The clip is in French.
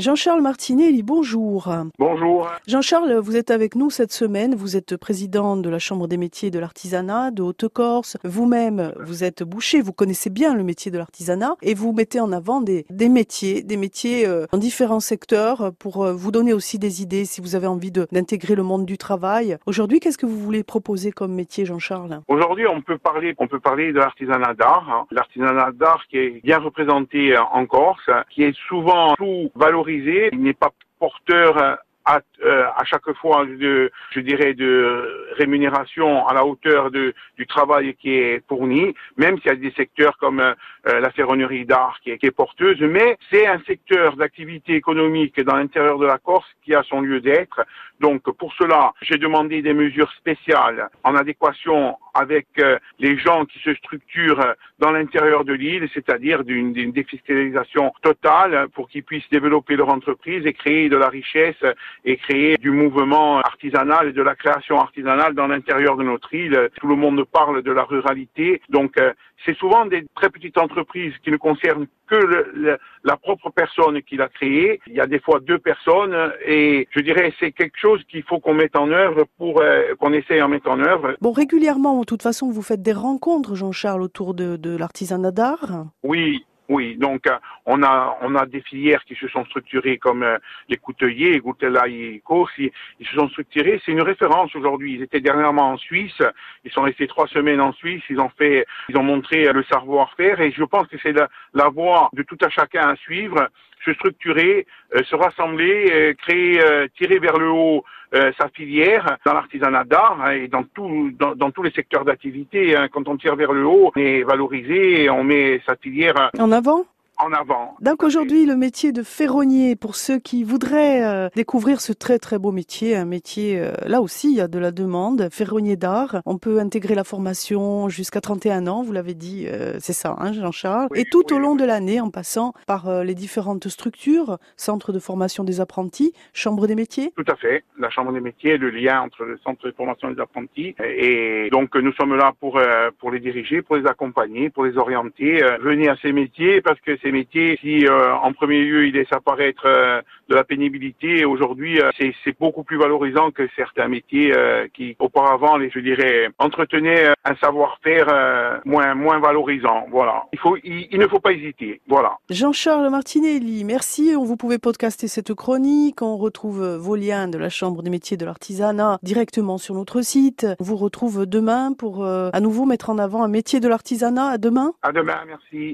Jean-Charles Martinelli, bonjour. Bonjour. Jean-Charles, vous êtes avec nous cette semaine. Vous êtes président de la Chambre des métiers et de l'artisanat de Haute-Corse. Vous-même, vous êtes boucher, vous connaissez bien le métier de l'artisanat et vous mettez en avant des, des métiers, des métiers euh, en différents secteurs pour euh, vous donner aussi des idées si vous avez envie d'intégrer le monde du travail. Aujourd'hui, qu'est-ce que vous voulez proposer comme métier, Jean-Charles? Aujourd'hui, on peut parler, on peut parler de l'artisanat d'art. Hein. L'artisanat d'art qui est bien représenté en Corse, qui est souvent sous-valorisé il n'est pas porteur euh, à, euh, à, chaque fois de, je dirais, de rémunération à la hauteur de, du travail qui est fourni, même s'il y a des secteurs comme euh, la ferronnerie d'art qui qui est porteuse, mais c'est un secteur d'activité économique dans l'intérieur de la Corse qui a son lieu d'être. Donc pour cela, j'ai demandé des mesures spéciales en adéquation avec euh, les gens qui se structurent dans l'intérieur de l'île, c'est-à-dire d'une défiscalisation totale pour qu'ils puissent développer leur entreprise et créer de la richesse et créer du mouvement artisanal et de la création artisanale dans l'intérieur de notre île. Tout le monde parle de la ruralité, donc euh, c'est souvent des très petites entreprises qui ne concernent que le, la propre personne qui l'a créée. Il y a des fois deux personnes et je dirais c'est quelque chose qu'il faut qu'on mette en œuvre pour euh, qu'on essaye en mettre en œuvre. Bon, régulièrement, de toute façon, vous faites des rencontres, Jean-Charles, autour de, de l'artisanat d'art. Oui, oui, donc euh, on a on a des filières qui se sont structurées comme euh, les couteliers, Goutela et ils, se sont structurés. C'est une référence aujourd'hui. Ils étaient dernièrement en Suisse, ils sont restés trois semaines en Suisse, ils ont fait, ils ont montré le savoir-faire et je pense que c'est la, voie de tout à chacun à suivre se structurer, euh, se rassembler, créer, tirer vers le haut sa filière dans l'artisanat d'art hein, et dans, tout, dans, dans, tous les secteurs d'activité. Hein. Quand on tire vers le haut, on est valorisé, on met sa filière avant en avant. Donc aujourd'hui, le métier de ferronnier, pour ceux qui voudraient euh, découvrir ce très très beau métier, un métier, euh, là aussi, il y a de la demande, ferronnier d'art, on peut intégrer la formation jusqu'à 31 ans, vous l'avez dit, euh, c'est ça, hein, Jean-Charles, et tout au long de l'année, en passant par les différentes structures, centre de formation des apprentis, chambre des métiers? Tout à fait, la chambre des métiers, le lien entre le centre de formation des apprentis, et donc nous sommes là pour, pour les diriger, pour les accompagner, pour les orienter, venez à ces métiers parce que c'est métiers si euh, en premier lieu il laisse apparaître euh, de la pénibilité, aujourd'hui euh, c'est beaucoup plus valorisant que certains métiers qui auparavant, les, je dirais, entretenaient un savoir-faire moins moins valorisant. Voilà. Il faut, il, ne faut pas hésiter. Voilà. Jean-Charles Martinelli, merci. On vous pouvez podcaster cette chronique. On retrouve vos liens de la Chambre des métiers de l'artisanat directement sur notre site. On vous retrouve demain pour à nouveau mettre en avant un métier de l'artisanat. À demain. À demain. Merci.